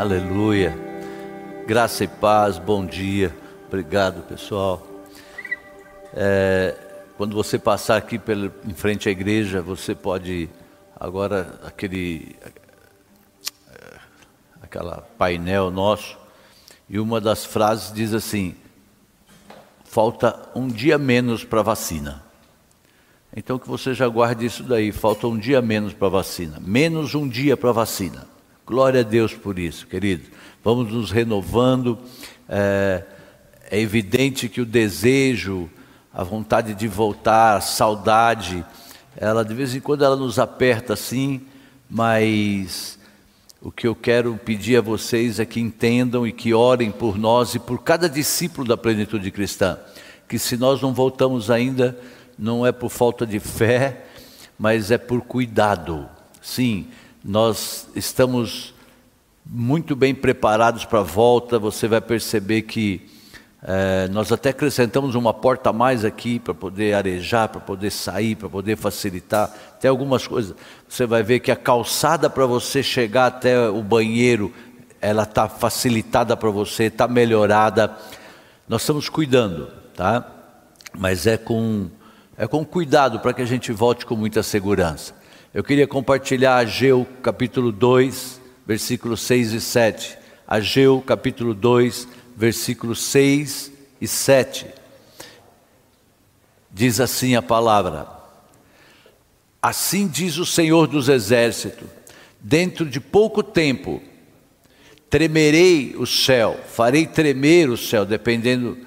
Aleluia. Graça e paz, bom dia. Obrigado, pessoal. É, quando você passar aqui pela, em frente à igreja, você pode agora aquele aquela painel nosso e uma das frases diz assim: falta um dia menos para vacina. Então que você já guarde isso daí, falta um dia menos para vacina, menos um dia para vacina. Glória a Deus por isso, querido. Vamos nos renovando. É, é evidente que o desejo, a vontade de voltar, a saudade, ela de vez em quando ela nos aperta assim, mas o que eu quero pedir a vocês é que entendam e que orem por nós e por cada discípulo da plenitude cristã, que se nós não voltamos ainda, não é por falta de fé, mas é por cuidado. Sim, nós estamos muito bem preparados para a volta. Você vai perceber que é, nós até acrescentamos uma porta a mais aqui para poder arejar, para poder sair, para poder facilitar. Tem algumas coisas. Você vai ver que a calçada para você chegar até o banheiro, ela está facilitada para você, está melhorada. Nós estamos cuidando, tá? Mas é com, é com cuidado para que a gente volte com muita segurança. Eu queria compartilhar Ageu capítulo 2, versículos 6 e 7. Ageu capítulo 2, versículos 6 e 7. Diz assim a palavra: Assim diz o Senhor dos Exércitos: dentro de pouco tempo tremerei o céu, farei tremer o céu, dependendo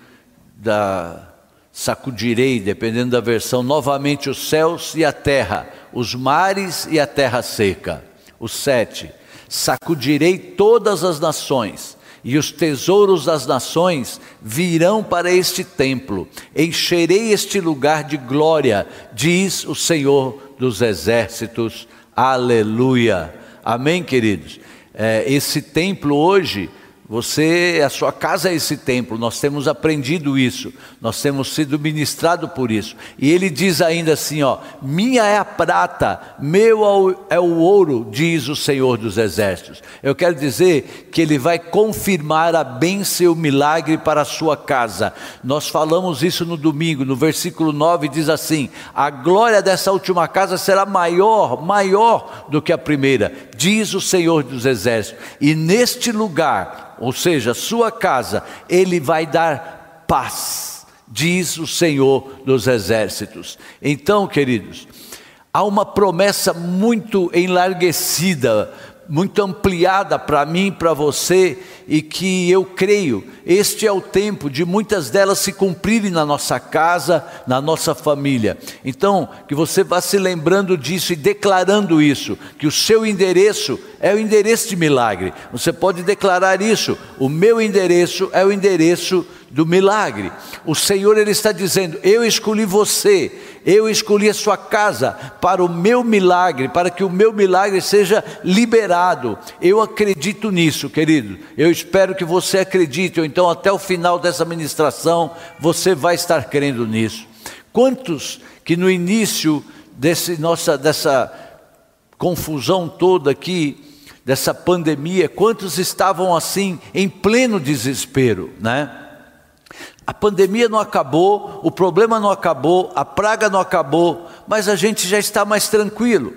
da sacudirei, dependendo da versão, novamente os céus e a terra, os mares e a terra seca. O sete, sacudirei todas as nações, e os tesouros das nações virão para este templo. Encherei este lugar de glória, diz o Senhor dos exércitos. Aleluia. Amém, queridos? É, esse templo hoje você, a sua casa é esse templo, nós temos aprendido isso, nós temos sido ministrados por isso. E ele diz ainda assim: ó, minha é a prata, meu é o ouro, diz o Senhor dos Exércitos. Eu quero dizer que ele vai confirmar a bênção e o milagre para a sua casa. Nós falamos isso no domingo, no versículo 9 diz assim: a glória dessa última casa será maior, maior do que a primeira, diz o Senhor dos Exércitos. E neste lugar, ou seja, sua casa, ele vai dar paz, diz o Senhor dos exércitos. Então, queridos, há uma promessa muito enlarguecida muito ampliada para mim, para você, e que eu creio, este é o tempo de muitas delas se cumprirem na nossa casa, na nossa família. Então, que você vá se lembrando disso e declarando isso, que o seu endereço é o endereço de milagre. Você pode declarar isso: o meu endereço é o endereço do milagre. O Senhor ele está dizendo: eu escolhi você eu escolhi a sua casa para o meu milagre, para que o meu milagre seja liberado. Eu acredito nisso, querido. Eu espero que você acredite, ou então até o final dessa ministração você vai estar crendo nisso. Quantos que no início desse nossa dessa confusão toda aqui, dessa pandemia, quantos estavam assim em pleno desespero, né? A pandemia não acabou, o problema não acabou, a praga não acabou, mas a gente já está mais tranquilo.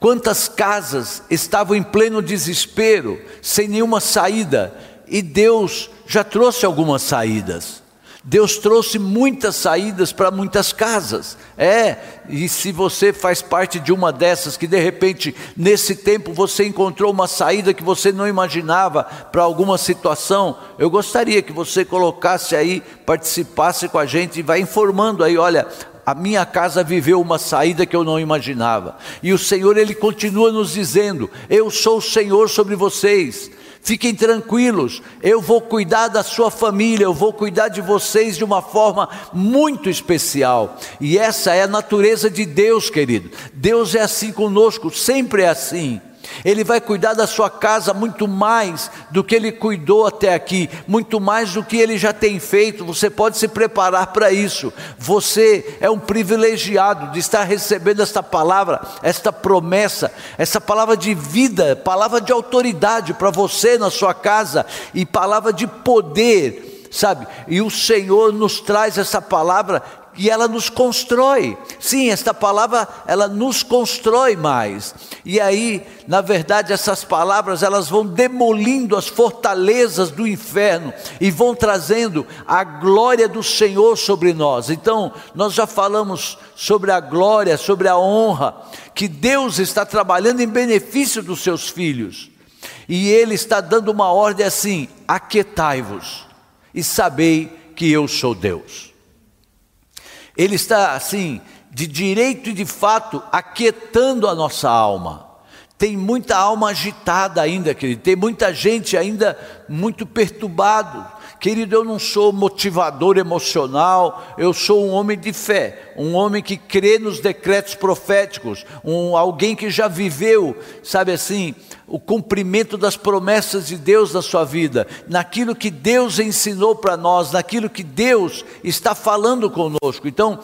Quantas casas estavam em pleno desespero, sem nenhuma saída, e Deus já trouxe algumas saídas. Deus trouxe muitas saídas para muitas casas. É, e se você faz parte de uma dessas que de repente nesse tempo você encontrou uma saída que você não imaginava para alguma situação, eu gostaria que você colocasse aí, participasse com a gente e vai informando aí, olha, a minha casa viveu uma saída que eu não imaginava. E o Senhor ele continua nos dizendo: Eu sou o Senhor sobre vocês. Fiquem tranquilos, eu vou cuidar da sua família, eu vou cuidar de vocês de uma forma muito especial. E essa é a natureza de Deus, querido. Deus é assim conosco, sempre é assim. Ele vai cuidar da sua casa muito mais do que ele cuidou até aqui, muito mais do que ele já tem feito. Você pode se preparar para isso. Você é um privilegiado de estar recebendo esta palavra, esta promessa, essa palavra de vida, palavra de autoridade para você na sua casa e palavra de poder sabe? E o Senhor nos traz essa palavra e ela nos constrói. Sim, esta palavra ela nos constrói mais. E aí, na verdade, essas palavras elas vão demolindo as fortalezas do inferno e vão trazendo a glória do Senhor sobre nós. Então, nós já falamos sobre a glória, sobre a honra que Deus está trabalhando em benefício dos seus filhos. E ele está dando uma ordem assim: aquietai-vos e sabei que eu sou Deus. Ele está assim, de direito e de fato, aquietando a nossa alma. Tem muita alma agitada ainda, querido. Tem muita gente ainda muito perturbado. Querido, eu não sou motivador emocional, eu sou um homem de fé, um homem que crê nos decretos proféticos, um, alguém que já viveu, sabe assim, o cumprimento das promessas de Deus na sua vida, naquilo que Deus ensinou para nós, naquilo que Deus está falando conosco. Então,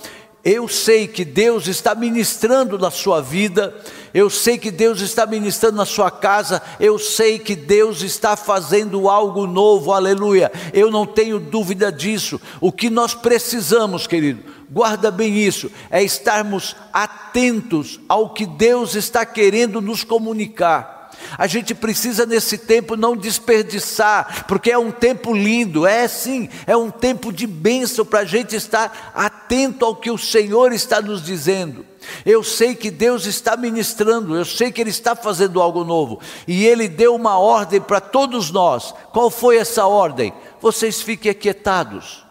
eu sei que Deus está ministrando na sua vida, eu sei que Deus está ministrando na sua casa, eu sei que Deus está fazendo algo novo, aleluia. Eu não tenho dúvida disso. O que nós precisamos, querido, guarda bem isso, é estarmos atentos ao que Deus está querendo nos comunicar. A gente precisa nesse tempo não desperdiçar, porque é um tempo lindo, é sim, é um tempo de bênção para a gente estar atento ao que o Senhor está nos dizendo. Eu sei que Deus está ministrando, eu sei que Ele está fazendo algo novo, e Ele deu uma ordem para todos nós. Qual foi essa ordem? Vocês fiquem aquietados,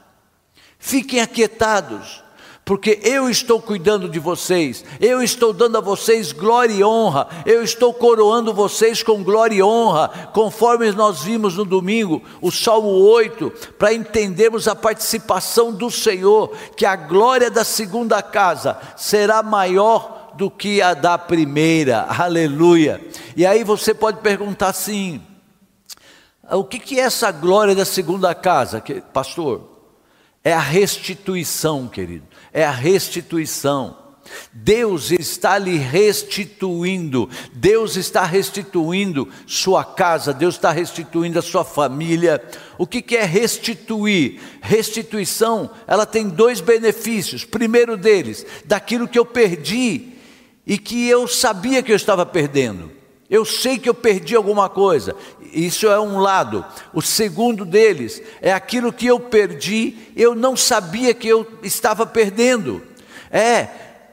fiquem aquietados porque eu estou cuidando de vocês, eu estou dando a vocês glória e honra, eu estou coroando vocês com glória e honra, conforme nós vimos no domingo, o Salmo 8, para entendermos a participação do Senhor, que a glória da segunda casa será maior do que a da primeira, aleluia. E aí você pode perguntar assim: o que é essa glória da segunda casa, pastor? É a restituição, querido é a restituição. Deus está lhe restituindo, Deus está restituindo sua casa, Deus está restituindo a sua família. O que, é restituir? Restituição, ela tem dois benefícios. Primeiro deles, daquilo que eu perdi e que eu sabia que eu estava perdendo. Eu sei que eu perdi alguma coisa, isso é um lado. O segundo deles é aquilo que eu perdi, eu não sabia que eu estava perdendo. É,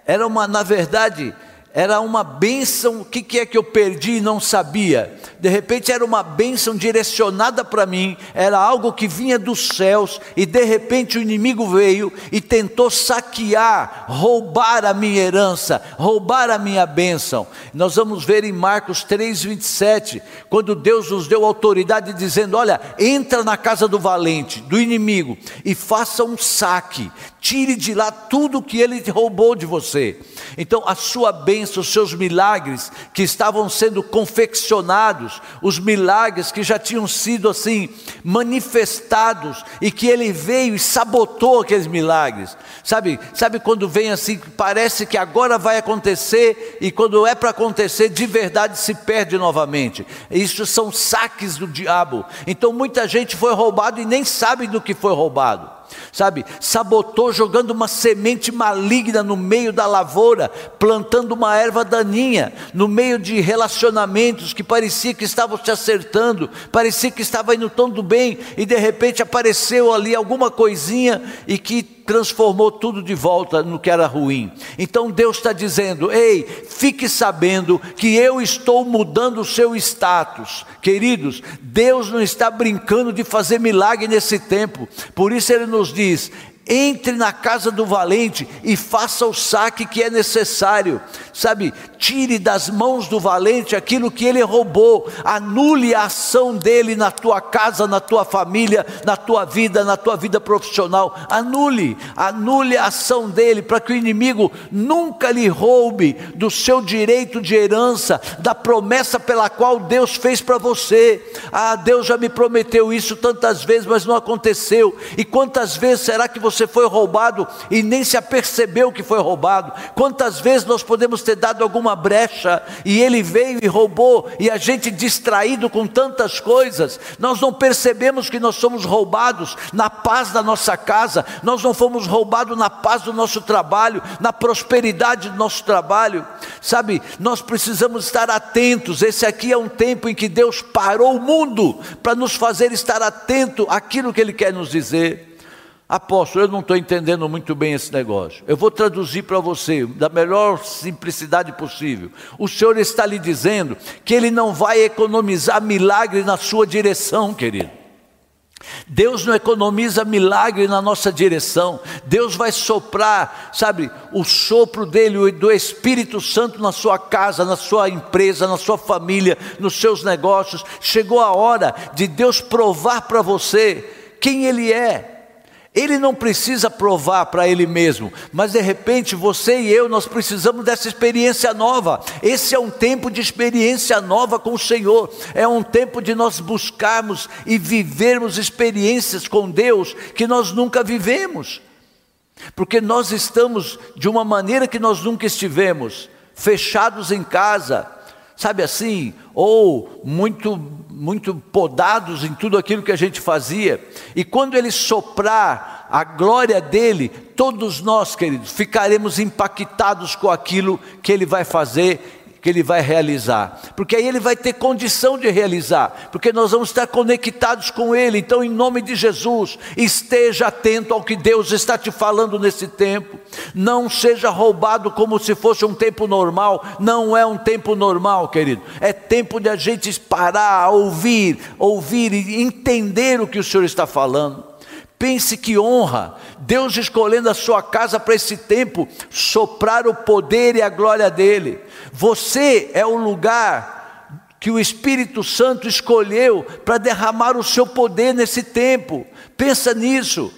era uma, na verdade, era uma bênção, o que, que é que eu perdi e não sabia? De repente era uma bênção direcionada para mim, era algo que vinha dos céus, e de repente o inimigo veio e tentou saquear, roubar a minha herança, roubar a minha bênção. Nós vamos ver em Marcos 3,27, quando Deus nos deu autoridade dizendo: Olha, entra na casa do valente, do inimigo, e faça um saque, tire de lá tudo que ele roubou de você. Então, a sua bênção, os seus milagres que estavam sendo confeccionados, os milagres que já tinham sido assim manifestados e que ele veio e sabotou aqueles milagres. Sabe? Sabe quando vem assim, parece que agora vai acontecer e quando é para acontecer, de verdade se perde novamente. Isso são saques do diabo. Então, muita gente foi roubado e nem sabe do que foi roubado sabe? Sabotou jogando uma semente maligna no meio da lavoura, plantando uma erva daninha, no meio de relacionamentos que parecia que estavam se acertando, parecia que estava indo tudo bem, e de repente apareceu ali alguma coisinha e que transformou tudo de volta no que era ruim. Então Deus está dizendo: ei, fique sabendo que eu estou mudando o seu status. Queridos, Deus não está brincando de fazer milagre nesse tempo, por isso Ele nos diz: entre na casa do valente e faça o saque que é necessário. Sabe, tire das mãos do valente aquilo que ele roubou, anule a ação dele na tua casa, na tua família, na tua vida, na tua vida profissional. Anule, anule a ação dele para que o inimigo nunca lhe roube do seu direito de herança, da promessa pela qual Deus fez para você. Ah, Deus já me prometeu isso tantas vezes, mas não aconteceu. E quantas vezes será que você foi roubado e nem se apercebeu que foi roubado? Quantas vezes nós podemos ter dado alguma brecha e ele veio e roubou e a gente distraído com tantas coisas, nós não percebemos que nós somos roubados na paz da nossa casa, nós não fomos roubados na paz do nosso trabalho, na prosperidade do nosso trabalho. Sabe, nós precisamos estar atentos. Esse aqui é um tempo em que Deus parou o mundo para nos fazer estar atento àquilo que ele quer nos dizer. Apóstolo, eu não estou entendendo muito bem esse negócio. Eu vou traduzir para você da melhor simplicidade possível. O Senhor está lhe dizendo que Ele não vai economizar milagre na sua direção, querido. Deus não economiza milagre na nossa direção. Deus vai soprar, sabe, o sopro dele, do Espírito Santo na sua casa, na sua empresa, na sua família, nos seus negócios. Chegou a hora de Deus provar para você quem Ele é. Ele não precisa provar para ele mesmo, mas de repente você e eu nós precisamos dessa experiência nova. Esse é um tempo de experiência nova com o Senhor. É um tempo de nós buscarmos e vivermos experiências com Deus que nós nunca vivemos. Porque nós estamos de uma maneira que nós nunca estivemos, fechados em casa, sabe assim, ou muito muito podados em tudo aquilo que a gente fazia. E quando ele soprar a glória dele, todos nós, queridos, ficaremos impactados com aquilo que ele vai fazer que ele vai realizar, porque aí ele vai ter condição de realizar, porque nós vamos estar conectados com ele. Então, em nome de Jesus, esteja atento ao que Deus está te falando nesse tempo. Não seja roubado como se fosse um tempo normal. Não é um tempo normal, querido. É tempo de a gente parar, ouvir, ouvir e entender o que o Senhor está falando. Pense que honra, Deus escolhendo a sua casa para esse tempo, soprar o poder e a glória dele. Você é o lugar que o Espírito Santo escolheu para derramar o seu poder nesse tempo. Pensa nisso.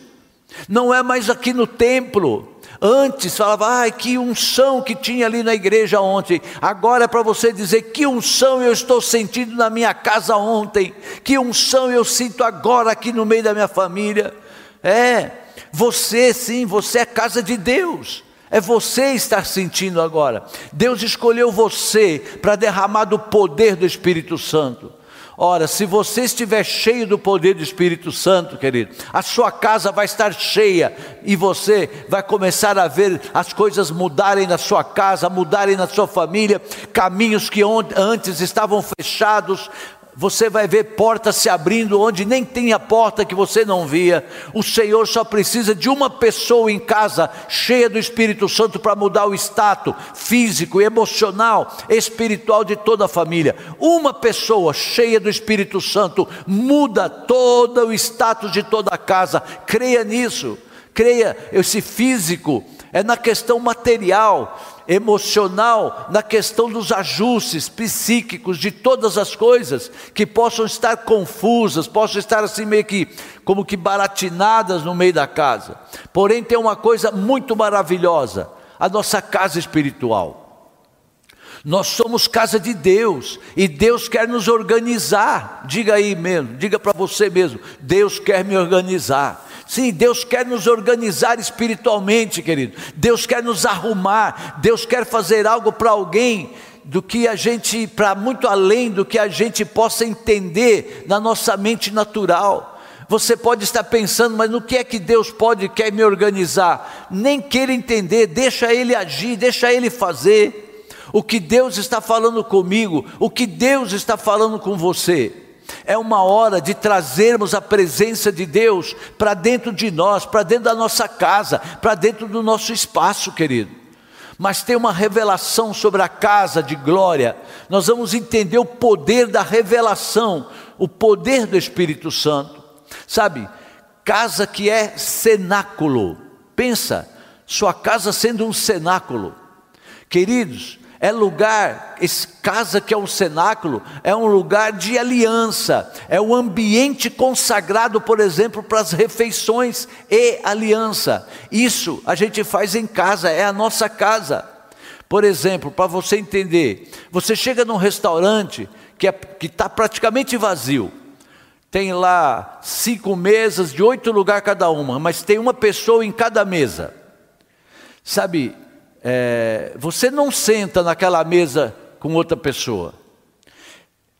Não é mais aqui no templo. Antes falava, ai, que unção que tinha ali na igreja ontem. Agora é para você dizer que unção eu estou sentindo na minha casa ontem. Que unção eu sinto agora aqui no meio da minha família. É, você sim, você é casa de Deus. É você estar sentindo agora. Deus escolheu você para derramar do poder do Espírito Santo. Ora, se você estiver cheio do poder do Espírito Santo, querido, a sua casa vai estar cheia e você vai começar a ver as coisas mudarem na sua casa, mudarem na sua família, caminhos que antes estavam fechados, você vai ver portas se abrindo onde nem tinha porta que você não via. O Senhor só precisa de uma pessoa em casa cheia do Espírito Santo para mudar o status físico, emocional, espiritual de toda a família. Uma pessoa cheia do Espírito Santo muda todo o status de toda a casa. Creia nisso. Creia, esse físico é na questão material emocional, na questão dos ajustes psíquicos de todas as coisas que possam estar confusas, possam estar assim meio que como que baratinadas no meio da casa. Porém tem uma coisa muito maravilhosa, a nossa casa espiritual. Nós somos casa de Deus e Deus quer nos organizar. Diga aí mesmo, diga para você mesmo: Deus quer me organizar. Sim, Deus quer nos organizar espiritualmente, querido. Deus quer nos arrumar. Deus quer fazer algo para alguém do que a gente, para muito além do que a gente possa entender na nossa mente natural. Você pode estar pensando, mas no que é que Deus pode quer me organizar? Nem queira entender, deixa Ele agir, deixa Ele fazer. O que Deus está falando comigo, o que Deus está falando com você. É uma hora de trazermos a presença de Deus para dentro de nós, para dentro da nossa casa, para dentro do nosso espaço, querido. Mas tem uma revelação sobre a casa de glória. Nós vamos entender o poder da revelação, o poder do Espírito Santo. Sabe, casa que é cenáculo. Pensa, sua casa sendo um cenáculo. Queridos, é lugar, casa que é um cenáculo, é um lugar de aliança, é um ambiente consagrado, por exemplo, para as refeições e aliança. Isso a gente faz em casa, é a nossa casa. Por exemplo, para você entender, você chega num restaurante que é, está praticamente vazio, tem lá cinco mesas de oito lugares cada uma, mas tem uma pessoa em cada mesa. Sabe, é, você não senta naquela mesa com outra pessoa,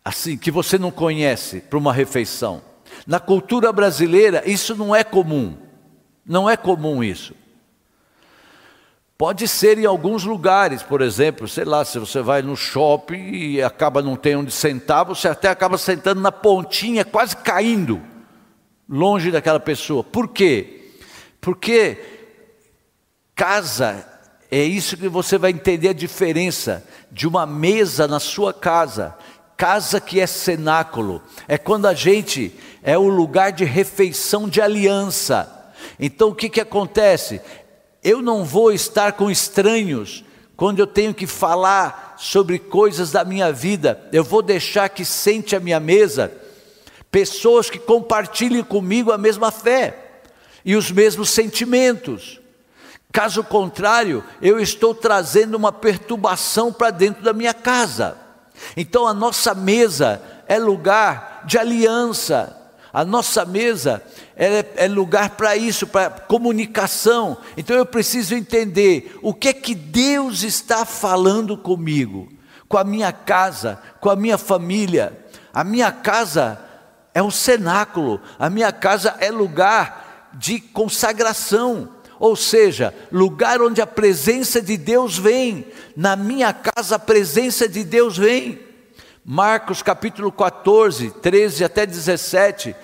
assim, que você não conhece, para uma refeição. Na cultura brasileira, isso não é comum. Não é comum isso. Pode ser em alguns lugares, por exemplo, sei lá, se você vai no shopping e acaba não tendo onde sentar, você até acaba sentando na pontinha, quase caindo, longe daquela pessoa. Por quê? Porque casa é isso que você vai entender a diferença de uma mesa na sua casa. Casa que é cenáculo, é quando a gente é o lugar de refeição de aliança. Então o que, que acontece? Eu não vou estar com estranhos quando eu tenho que falar sobre coisas da minha vida. Eu vou deixar que sente a minha mesa pessoas que compartilhem comigo a mesma fé e os mesmos sentimentos. Caso contrário, eu estou trazendo uma perturbação para dentro da minha casa. Então a nossa mesa é lugar de aliança. A nossa mesa é, é lugar para isso, para comunicação. Então eu preciso entender o que é que Deus está falando comigo, com a minha casa, com a minha família. A minha casa é um cenáculo, a minha casa é lugar de consagração ou seja, lugar onde a presença de Deus vem, na minha casa a presença de Deus vem. Marcos capítulo 14, 13 até 17,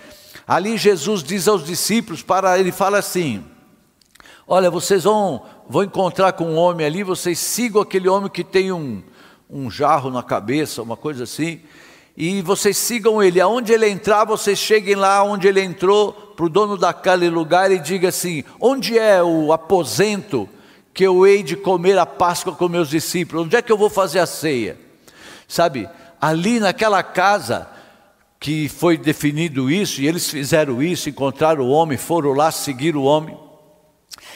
ali Jesus diz aos discípulos, para ele fala assim: Olha, vocês vão, vão encontrar com um homem ali, vocês sigam aquele homem que tem um, um jarro na cabeça, uma coisa assim, e vocês sigam ele. Aonde ele entrar, vocês cheguem lá onde ele entrou, para o dono daquele lugar e diga assim: onde é o aposento que eu hei de comer a Páscoa com meus discípulos? Onde é que eu vou fazer a ceia? Sabe, ali naquela casa que foi definido isso, e eles fizeram isso, encontraram o homem, foram lá seguir o homem.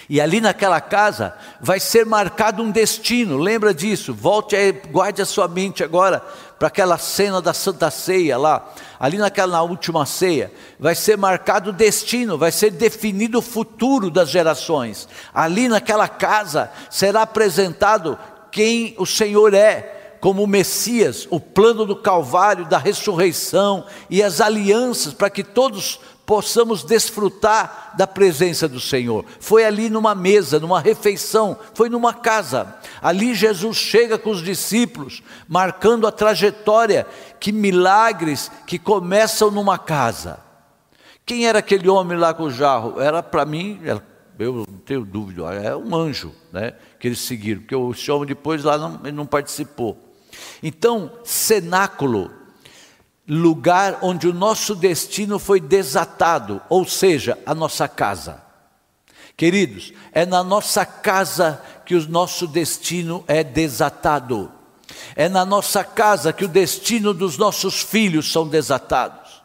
E ali naquela casa vai ser marcado um destino, lembra disso, volte aí, guarde a sua mente agora para aquela cena da Santa Ceia lá, ali naquela na última ceia, vai ser marcado o destino, vai ser definido o futuro das gerações. Ali naquela casa será apresentado quem o Senhor é, como o Messias, o plano do Calvário, da ressurreição e as alianças para que todos possamos desfrutar da presença do Senhor. Foi ali numa mesa, numa refeição, foi numa casa. Ali Jesus chega com os discípulos, marcando a trajetória que milagres que começam numa casa. Quem era aquele homem lá com o jarro? Era para mim, eu não tenho dúvida, é um anjo, né? Que eles seguiram, porque esse homem depois lá não, não participou. Então, cenáculo lugar onde o nosso destino foi desatado, ou seja, a nossa casa. Queridos, é na nossa casa que o nosso destino é desatado. É na nossa casa que o destino dos nossos filhos são desatados.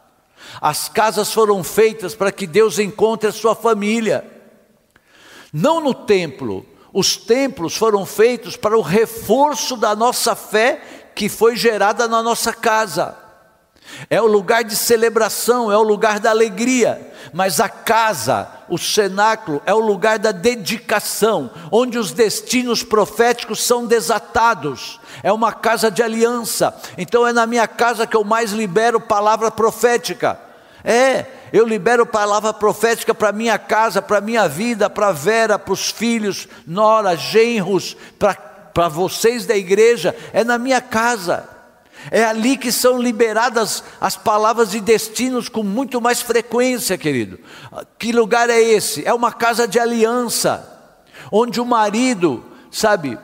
As casas foram feitas para que Deus encontre a sua família. Não no templo. Os templos foram feitos para o reforço da nossa fé que foi gerada na nossa casa é o lugar de celebração, é o lugar da alegria, mas a casa, o cenáculo, é o lugar da dedicação, onde os destinos proféticos são desatados, é uma casa de aliança, então é na minha casa que eu mais libero palavra profética, é, eu libero palavra profética para minha casa, para minha vida, para Vera, para os filhos, nora, genros, para vocês da igreja, é na minha casa. É ali que são liberadas as palavras de destinos com muito mais frequência, querido. Que lugar é esse? É uma casa de aliança, onde o marido, sabe,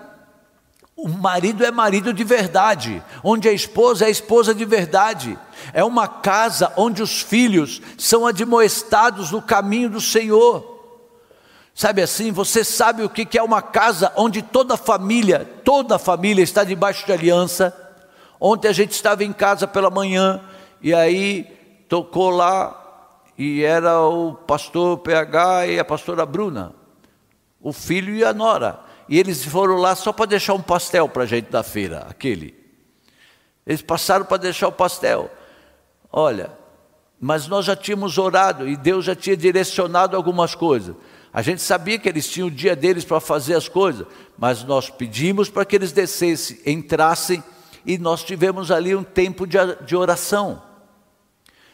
O marido é marido de verdade, onde a esposa é esposa de verdade. É uma casa onde os filhos são admoestados no caminho do Senhor. Sabe assim, você sabe o que é uma casa onde toda a família, toda a família está debaixo de aliança. Ontem a gente estava em casa pela manhã e aí tocou lá e era o pastor PH e a pastora Bruna, o filho e a nora. E eles foram lá só para deixar um pastel para a gente da feira, aquele. Eles passaram para deixar o pastel. Olha, mas nós já tínhamos orado e Deus já tinha direcionado algumas coisas. A gente sabia que eles tinham o dia deles para fazer as coisas, mas nós pedimos para que eles descessem, entrassem e nós tivemos ali um tempo de, de oração.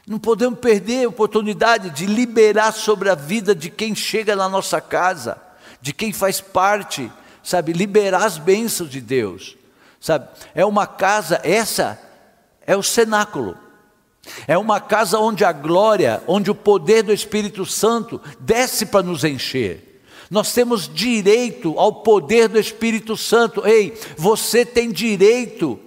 Não podemos perder a oportunidade de liberar sobre a vida de quem chega na nossa casa, de quem faz parte sabe, liberar as bênçãos de Deus, sabe? É uma casa, essa é o cenáculo. É uma casa onde a glória, onde o poder do Espírito Santo desce para nos encher. Nós temos direito ao poder do Espírito Santo. Ei, você tem direito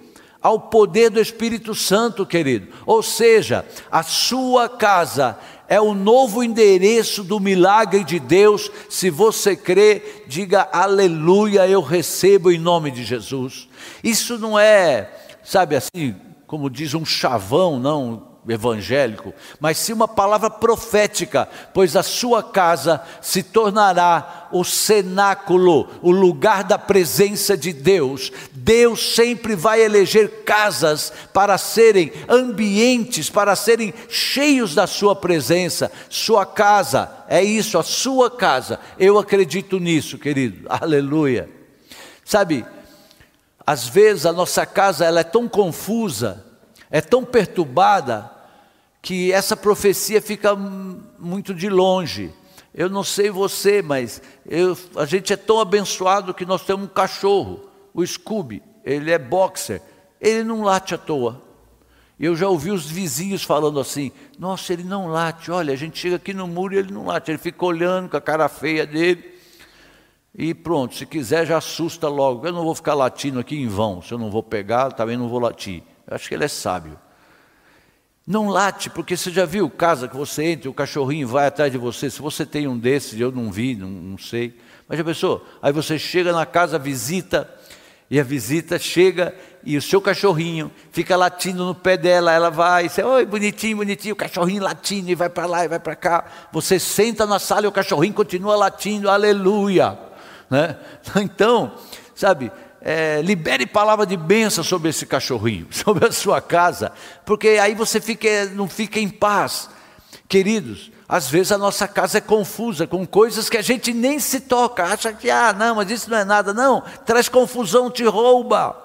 ao poder do Espírito Santo, querido. Ou seja, a sua casa é o novo endereço do milagre de Deus. Se você crê, diga aleluia, eu recebo em nome de Jesus. Isso não é, sabe assim, como diz um chavão, não, evangélico, mas sim uma palavra profética, pois a sua casa se tornará o cenáculo, o lugar da presença de Deus. Deus sempre vai eleger casas para serem ambientes, para serem cheios da sua presença. Sua casa, é isso, a sua casa. Eu acredito nisso, querido. Aleluia. Sabe, às vezes a nossa casa ela é tão confusa, é tão perturbada, que essa profecia fica muito de longe. Eu não sei você, mas eu, a gente é tão abençoado que nós temos um cachorro, o Scooby, ele é boxer, ele não late à toa. Eu já ouvi os vizinhos falando assim: nossa, ele não late, olha, a gente chega aqui no muro e ele não late, ele fica olhando com a cara feia dele. E pronto, se quiser já assusta logo. Eu não vou ficar latindo aqui em vão, se eu não vou pegar, também não vou latir. Eu acho que ele é sábio. Não late, porque você já viu casa que você entra, o cachorrinho vai atrás de você. Se você tem um desses, eu não vi, não, não sei. Mas já pensou? Aí você chega na casa, visita, e a visita chega e o seu cachorrinho fica latindo no pé dela, ela vai, você, oi, bonitinho, bonitinho, o cachorrinho latindo e vai para lá e vai para cá. Você senta na sala e o cachorrinho continua latindo, aleluia. Né? Então, sabe, é, libere palavra de bênção sobre esse cachorrinho, sobre a sua casa, porque aí você fica, não fica em paz. Queridos, às vezes a nossa casa é confusa com coisas que a gente nem se toca, acha que, ah, não, mas isso não é nada. Não, traz confusão, te rouba.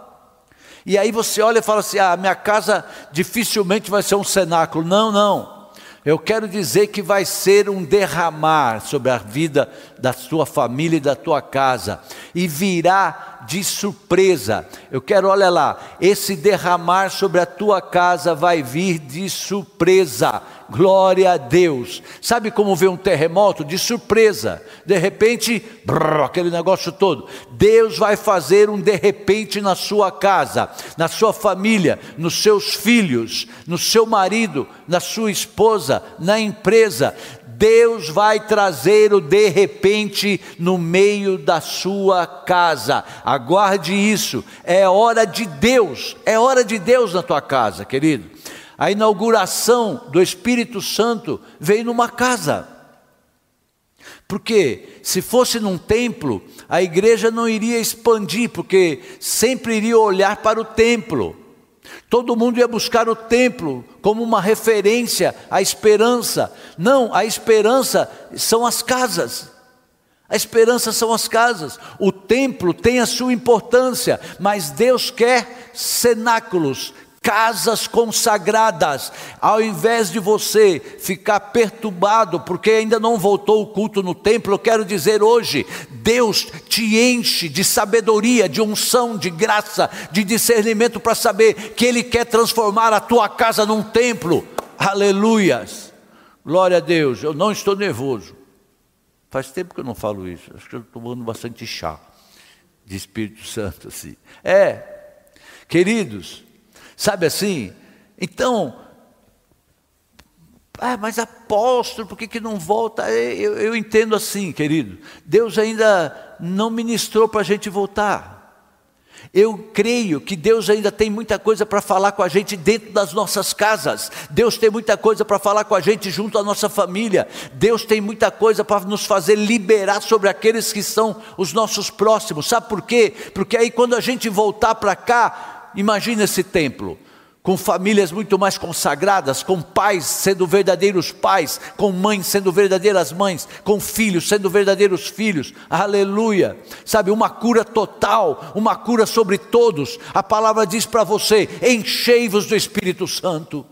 E aí você olha e fala assim: ah, minha casa dificilmente vai ser um cenáculo. Não, não. Eu quero dizer que vai ser um derramar sobre a vida da tua família e da tua casa, e virá de surpresa. Eu quero, olha lá, esse derramar sobre a tua casa vai vir de surpresa. Glória a Deus. Sabe como vê um terremoto? De surpresa. De repente, brrr, aquele negócio todo. Deus vai fazer um de repente na sua casa, na sua família, nos seus filhos, no seu marido, na sua esposa, na empresa. Deus vai trazer o de repente no meio da sua casa. Aguarde isso. É hora de Deus, é hora de Deus na tua casa, querido. A inauguração do Espírito Santo veio numa casa. Porque se fosse num templo, a igreja não iria expandir, porque sempre iria olhar para o templo. Todo mundo ia buscar o templo como uma referência à esperança. Não, a esperança são as casas. A esperança são as casas. O templo tem a sua importância, mas Deus quer cenáculos, casas consagradas, ao invés de você ficar perturbado porque ainda não voltou o culto no templo, eu quero dizer hoje: Deus te enche de sabedoria, de unção, de graça, de discernimento para saber que Ele quer transformar a tua casa num templo. Aleluias! Glória a Deus, eu não estou nervoso. Faz tempo que eu não falo isso, acho que eu estou tomando bastante chá. de Espírito Santo, assim. É, queridos, sabe assim? Então, ah, mas apóstolo, por que, que não volta? É, eu, eu entendo assim, querido. Deus ainda não ministrou para a gente voltar. Eu creio que Deus ainda tem muita coisa para falar com a gente dentro das nossas casas. Deus tem muita coisa para falar com a gente junto à nossa família. Deus tem muita coisa para nos fazer liberar sobre aqueles que são os nossos próximos. Sabe por quê? Porque aí quando a gente voltar para cá, imagina esse templo com famílias muito mais consagradas, com pais sendo verdadeiros pais, com mães sendo verdadeiras mães, com filhos sendo verdadeiros filhos, aleluia, sabe, uma cura total, uma cura sobre todos. A palavra diz para você: enchei-vos do Espírito Santo.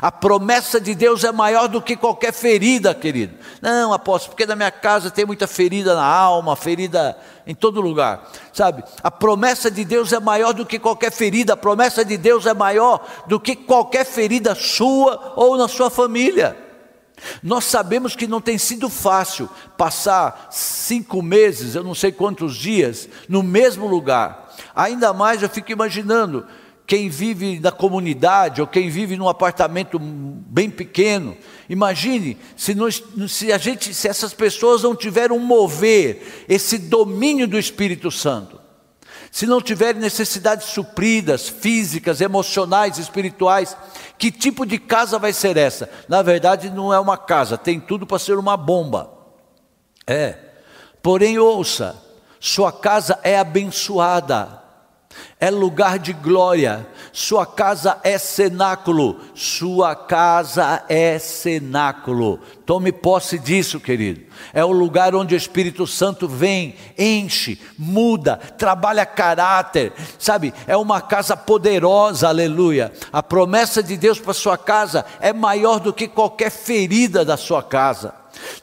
A promessa de Deus é maior do que qualquer ferida, querido. Não, apóstolo, porque na minha casa tem muita ferida na alma, ferida em todo lugar. Sabe? A promessa de Deus é maior do que qualquer ferida. A promessa de Deus é maior do que qualquer ferida sua ou na sua família. Nós sabemos que não tem sido fácil passar cinco meses, eu não sei quantos dias, no mesmo lugar. Ainda mais eu fico imaginando quem vive na comunidade ou quem vive num apartamento bem pequeno, imagine se, nós, se a gente, se essas pessoas não tiverem um mover, esse domínio do Espírito Santo, se não tiverem necessidades supridas, físicas, emocionais, espirituais, que tipo de casa vai ser essa? Na verdade, não é uma casa, tem tudo para ser uma bomba. É. Porém, ouça, sua casa é abençoada é lugar de glória, sua casa é cenáculo, sua casa é cenáculo. Tome posse disso, querido. É o lugar onde o Espírito Santo vem, enche, muda, trabalha caráter, sabe? É uma casa poderosa, aleluia. A promessa de Deus para sua casa é maior do que qualquer ferida da sua casa.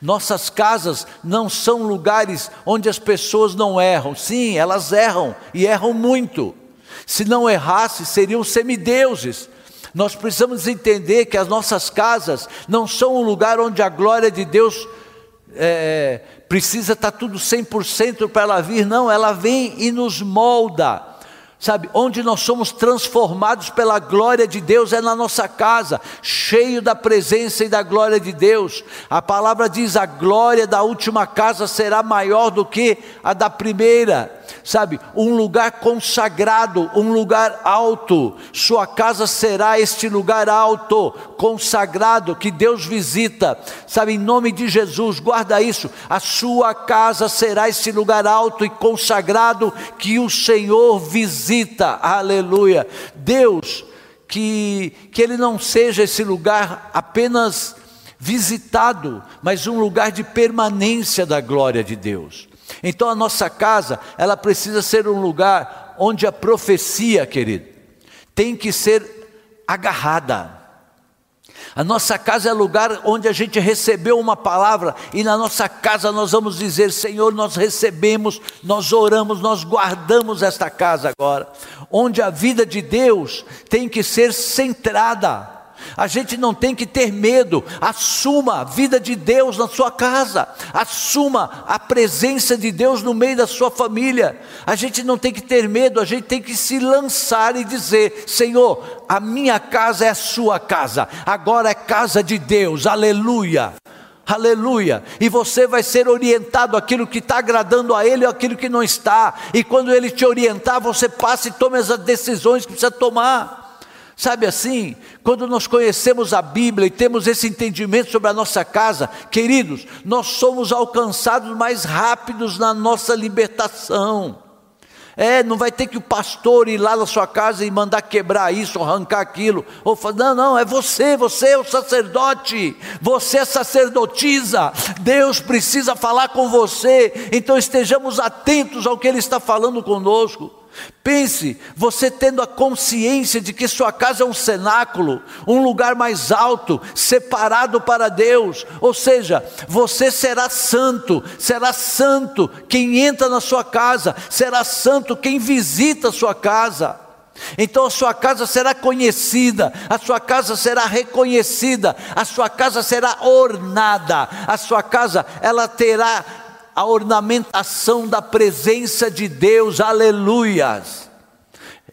Nossas casas não são lugares onde as pessoas não erram. Sim, elas erram e erram muito. Se não errasse, seriam semideuses. Nós precisamos entender que as nossas casas não são um lugar onde a glória de Deus é, precisa estar tudo 100% para ela vir, não, ela vem e nos molda sabe, onde nós somos transformados pela glória de Deus é na nossa casa, cheio da presença e da glória de Deus. A palavra diz: a glória da última casa será maior do que a da primeira sabe, um lugar consagrado, um lugar alto. Sua casa será este lugar alto, consagrado, que Deus visita, sabe, em nome de Jesus, guarda isso. A sua casa será esse lugar alto e consagrado que o Senhor visita, aleluia. Deus, que, que Ele não seja esse lugar apenas visitado, mas um lugar de permanência da glória de Deus. Então a nossa casa, ela precisa ser um lugar onde a profecia, querido, tem que ser agarrada. A nossa casa é lugar onde a gente recebeu uma palavra, e na nossa casa nós vamos dizer: Senhor, nós recebemos, nós oramos, nós guardamos esta casa agora, onde a vida de Deus tem que ser centrada. A gente não tem que ter medo, assuma a vida de Deus na sua casa, assuma a presença de Deus no meio da sua família. A gente não tem que ter medo, a gente tem que se lançar e dizer: Senhor, a minha casa é a sua casa, agora é casa de Deus, aleluia. Aleluia, e você vai ser orientado aquilo que está agradando a Ele ou aquilo que não está, e quando Ele te orientar, você passa e tome as decisões que precisa tomar. Sabe assim, quando nós conhecemos a Bíblia e temos esse entendimento sobre a nossa casa, queridos, nós somos alcançados mais rápidos na nossa libertação. É, não vai ter que o pastor ir lá na sua casa e mandar quebrar isso, arrancar aquilo, ou falar, não, não, é você, você é o sacerdote, você é sacerdotisa, Deus precisa falar com você, então estejamos atentos ao que Ele está falando conosco. Pense, você tendo a consciência de que sua casa é um cenáculo, um lugar mais alto, separado para Deus, ou seja, você será santo, será santo quem entra na sua casa, será santo quem visita a sua casa. Então a sua casa será conhecida, a sua casa será reconhecida, a sua casa será ornada, a sua casa ela terá a ornamentação da presença de Deus, aleluias.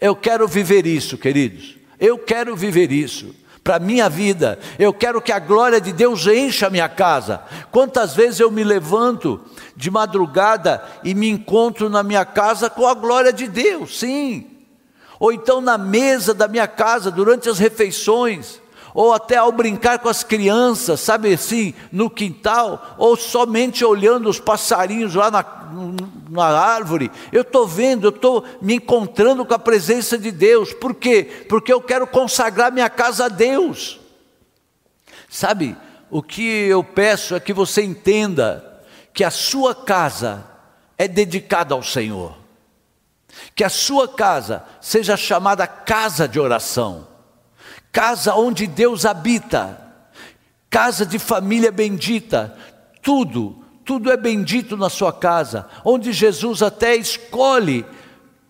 Eu quero viver isso, queridos, eu quero viver isso para a minha vida. Eu quero que a glória de Deus encha a minha casa. Quantas vezes eu me levanto de madrugada e me encontro na minha casa com a glória de Deus, sim. Ou então na mesa da minha casa, durante as refeições, ou até ao brincar com as crianças, sabe assim, no quintal, ou somente olhando os passarinhos lá na, na árvore, eu estou vendo, eu estou me encontrando com a presença de Deus, por quê? Porque eu quero consagrar minha casa a Deus, sabe, o que eu peço é que você entenda que a sua casa é dedicada ao Senhor, que a sua casa seja chamada casa de oração casa onde Deus habita, casa de família bendita, tudo, tudo é bendito na sua casa, onde Jesus até escolhe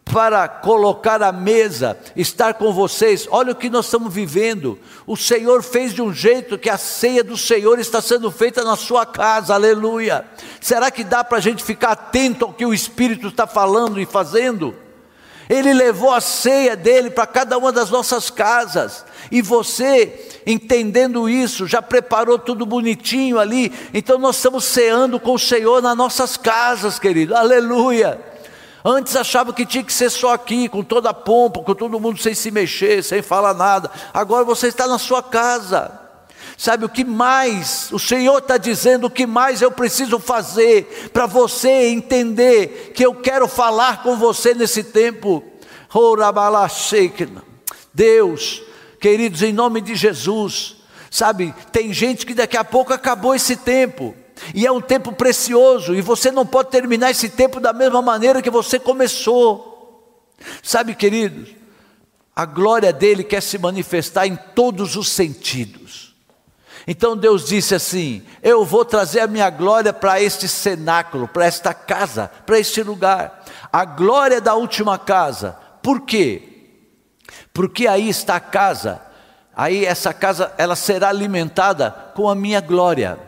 para colocar a mesa, estar com vocês. Olha o que nós estamos vivendo. O Senhor fez de um jeito que a ceia do Senhor está sendo feita na sua casa, aleluia. Será que dá para a gente ficar atento ao que o Espírito está falando e fazendo? Ele levou a ceia dele para cada uma das nossas casas. E você, entendendo isso, já preparou tudo bonitinho ali. Então nós estamos ceando com o Senhor nas nossas casas, querido. Aleluia. Antes achava que tinha que ser só aqui, com toda a pompa, com todo mundo sem se mexer, sem falar nada. Agora você está na sua casa. Sabe o que mais? O Senhor está dizendo o que mais eu preciso fazer para você entender que eu quero falar com você nesse tempo. Deus, queridos, em nome de Jesus, sabe, tem gente que daqui a pouco acabou esse tempo. E é um tempo precioso, e você não pode terminar esse tempo da mesma maneira que você começou. Sabe, queridos, a glória dele quer se manifestar em todos os sentidos. Então Deus disse assim: Eu vou trazer a minha glória para este cenáculo, para esta casa, para este lugar. A glória da última casa. Por quê? Porque aí está a casa. Aí essa casa ela será alimentada com a minha glória.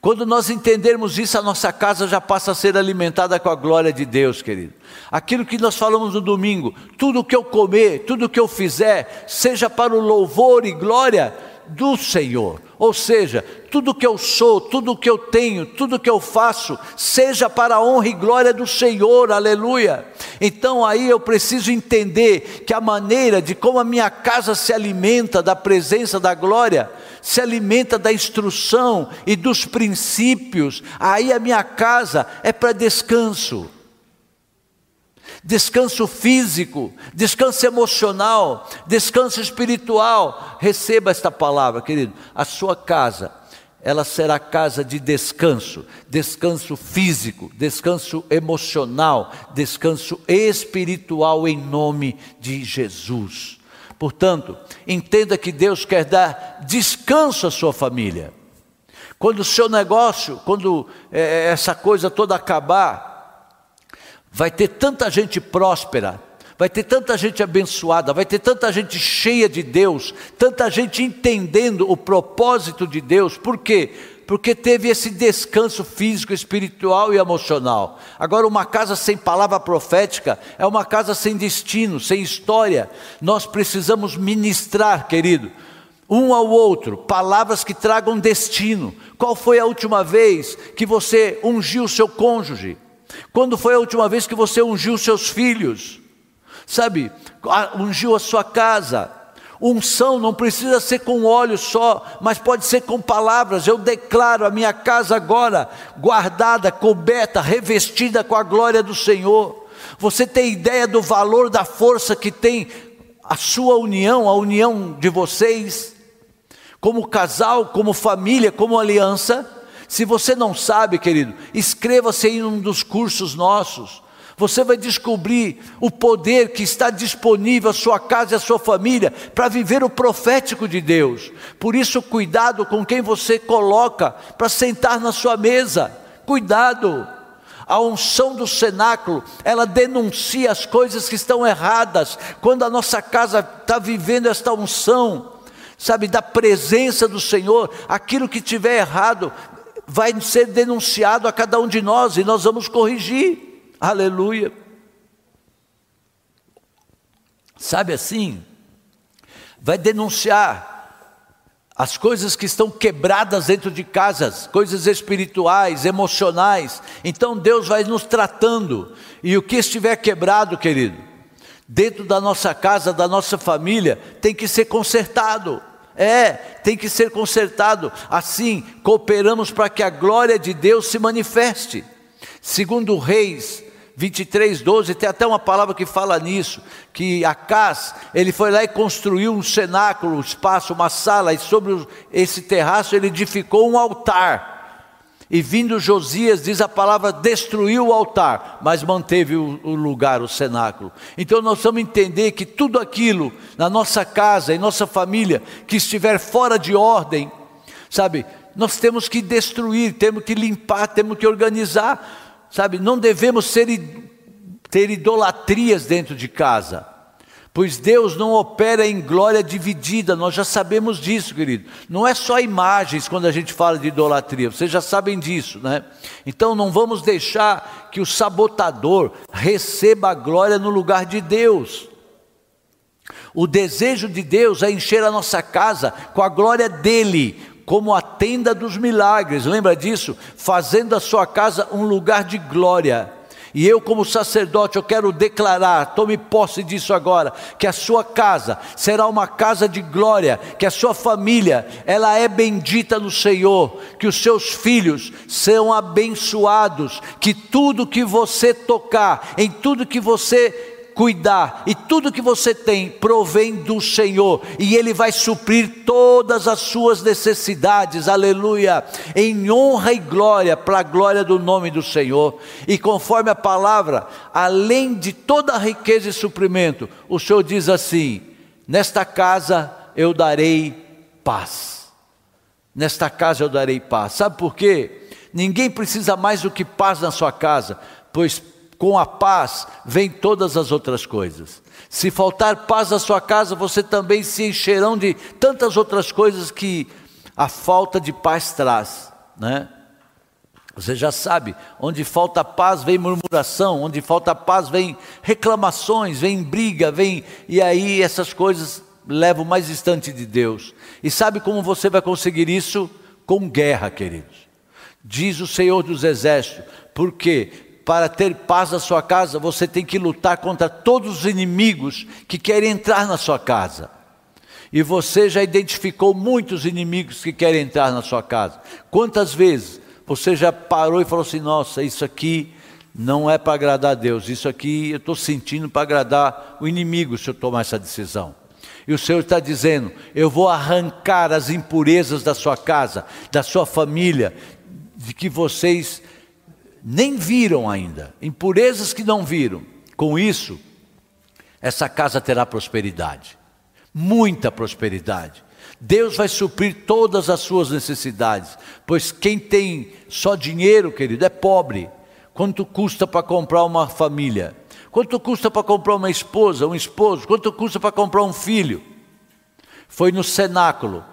Quando nós entendermos isso, a nossa casa já passa a ser alimentada com a glória de Deus, querido. Aquilo que nós falamos no domingo, tudo que eu comer, tudo que eu fizer, seja para o louvor e glória do Senhor. Ou seja, tudo que eu sou, tudo que eu tenho, tudo que eu faço, seja para a honra e glória do Senhor, aleluia. Então aí eu preciso entender que a maneira de como a minha casa se alimenta da presença da glória, se alimenta da instrução e dos princípios, aí a minha casa é para descanso descanso físico, descanso emocional, descanso espiritual. Receba esta palavra, querido. A sua casa, ela será casa de descanso, descanso físico, descanso emocional, descanso espiritual em nome de Jesus. Portanto, entenda que Deus quer dar descanso à sua família. Quando o seu negócio, quando é, essa coisa toda acabar, Vai ter tanta gente próspera, vai ter tanta gente abençoada, vai ter tanta gente cheia de Deus, tanta gente entendendo o propósito de Deus. Por quê? Porque teve esse descanso físico, espiritual e emocional. Agora, uma casa sem palavra profética é uma casa sem destino, sem história. Nós precisamos ministrar, querido, um ao outro, palavras que tragam destino. Qual foi a última vez que você ungiu o seu cônjuge? Quando foi a última vez que você ungiu seus filhos? Sabe, ungiu a sua casa. Unção não precisa ser com óleo só, mas pode ser com palavras. Eu declaro a minha casa agora guardada, coberta, revestida com a glória do Senhor. Você tem ideia do valor da força que tem a sua união, a união de vocês, como casal, como família, como aliança? Se você não sabe, querido, inscreva-se em um dos cursos nossos. Você vai descobrir o poder que está disponível à sua casa e à sua família para viver o profético de Deus. Por isso, cuidado com quem você coloca para sentar na sua mesa. Cuidado. A unção do cenáculo, ela denuncia as coisas que estão erradas. Quando a nossa casa está vivendo esta unção, sabe, da presença do Senhor, aquilo que tiver errado, vai ser denunciado a cada um de nós e nós vamos corrigir. Aleluia. Sabe assim? Vai denunciar as coisas que estão quebradas dentro de casas, coisas espirituais, emocionais. Então Deus vai nos tratando, e o que estiver quebrado, querido, dentro da nossa casa, da nossa família, tem que ser consertado. É, tem que ser consertado. Assim, cooperamos para que a glória de Deus se manifeste. Segundo Reis 23, 12, tem até uma palavra que fala nisso, que Acás, ele foi lá e construiu um cenáculo, um espaço, uma sala, e sobre esse terraço ele edificou um altar. E vindo Josias, diz a palavra, destruiu o altar, mas manteve o, lugar, o cenáculo. Então nós vamos entender que tudo aquilo na nossa casa, em nossa família, que estiver fora de ordem, sabe, nós temos que destruir, temos que limpar, temos que organizar, sabe, não devemos ser, ter idolatrias dentro de casa, pois Deus não opera em glória dividida, nós já sabemos disso, querido. Não é só imagens quando a gente fala de idolatria, vocês já sabem disso, né? Então não vamos deixar que o sabotador receba a glória no lugar de Deus. O desejo de Deus é encher a nossa casa com a glória dele, como a tenda dos milagres, lembra disso? Fazendo a sua casa um lugar de glória. E eu, como sacerdote, eu quero declarar, tome posse disso agora, que a sua casa será uma casa de glória, que a sua família, ela é bendita no Senhor, que os seus filhos são abençoados, que tudo que você tocar, em tudo que você cuidar, e tudo que você tem provém do Senhor, e Ele vai suprir todas as suas necessidades, aleluia, em honra e glória, para a glória do nome do Senhor, e conforme a palavra, além de toda a riqueza e suprimento, o Senhor diz assim: nesta casa eu darei paz, nesta casa eu darei paz, sabe por quê? Ninguém precisa mais do que paz na sua casa, pois com a paz vem todas as outras coisas. Se faltar paz na sua casa, você também se encherão de tantas outras coisas que a falta de paz traz, né? Você já sabe, onde falta paz vem murmuração, onde falta paz vem reclamações, vem briga, vem e aí essas coisas levam mais distante de Deus. E sabe como você vai conseguir isso? Com guerra, queridos. Diz o Senhor dos Exércitos, porque para ter paz na sua casa, você tem que lutar contra todos os inimigos que querem entrar na sua casa. E você já identificou muitos inimigos que querem entrar na sua casa. Quantas vezes você já parou e falou assim: nossa, isso aqui não é para agradar a Deus, isso aqui eu estou sentindo para agradar o inimigo se eu tomar essa decisão. E o Senhor está dizendo: eu vou arrancar as impurezas da sua casa, da sua família, de que vocês nem viram ainda, impurezas que não viram. Com isso, essa casa terá prosperidade, muita prosperidade. Deus vai suprir todas as suas necessidades, pois quem tem só dinheiro, querido, é pobre. Quanto custa para comprar uma família? Quanto custa para comprar uma esposa, um esposo? Quanto custa para comprar um filho? Foi no cenáculo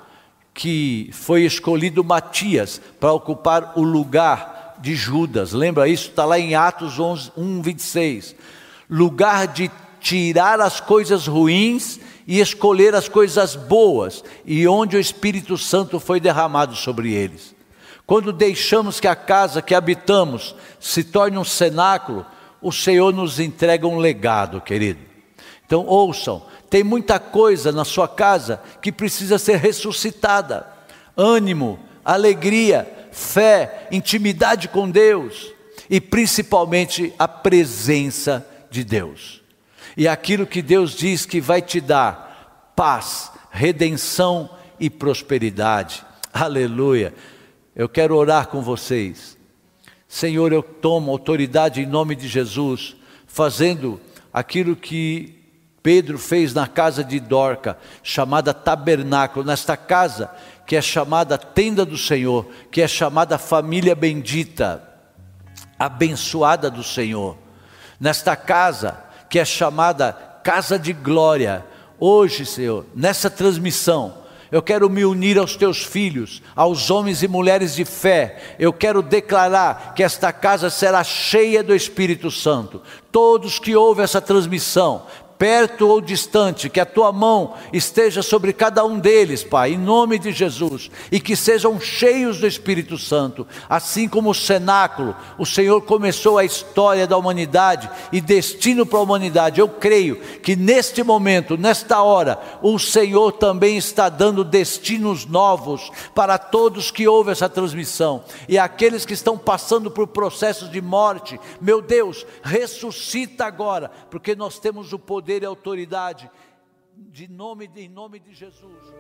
que foi escolhido Matias para ocupar o lugar de Judas, lembra isso? Está lá em Atos 11, 1, 26. Lugar de tirar as coisas ruins e escolher as coisas boas, e onde o Espírito Santo foi derramado sobre eles. Quando deixamos que a casa que habitamos se torne um cenáculo, o Senhor nos entrega um legado, querido. Então ouçam, tem muita coisa na sua casa que precisa ser ressuscitada. Ânimo, alegria, fé, intimidade com Deus e principalmente a presença de Deus. E aquilo que Deus diz que vai te dar paz, redenção e prosperidade. Aleluia. Eu quero orar com vocês. Senhor, eu tomo autoridade em nome de Jesus, fazendo aquilo que Pedro fez na casa de Dorca, chamada tabernáculo. Nesta casa que é chamada tenda do Senhor, que é chamada família bendita, abençoada do Senhor. Nesta casa, que é chamada casa de glória, hoje, Senhor, nessa transmissão, Eu quero me unir aos teus filhos, aos homens e mulheres de fé. Eu quero declarar que esta casa será cheia do Espírito Santo. Todos que ouvem essa transmissão, perto ou distante, que a tua mão esteja sobre cada um deles, Pai, em nome de Jesus, e que sejam cheios do Espírito Santo, assim como o cenáculo, o Senhor começou a história da humanidade e destino para a humanidade. Eu creio que neste momento, nesta hora, o Senhor também está dando destinos novos para todos que ouvem essa transmissão e aqueles que estão passando por processos de morte. Meu Deus, ressuscita agora, porque nós temos o poder poder e autoridade de nome, em nome de Jesus.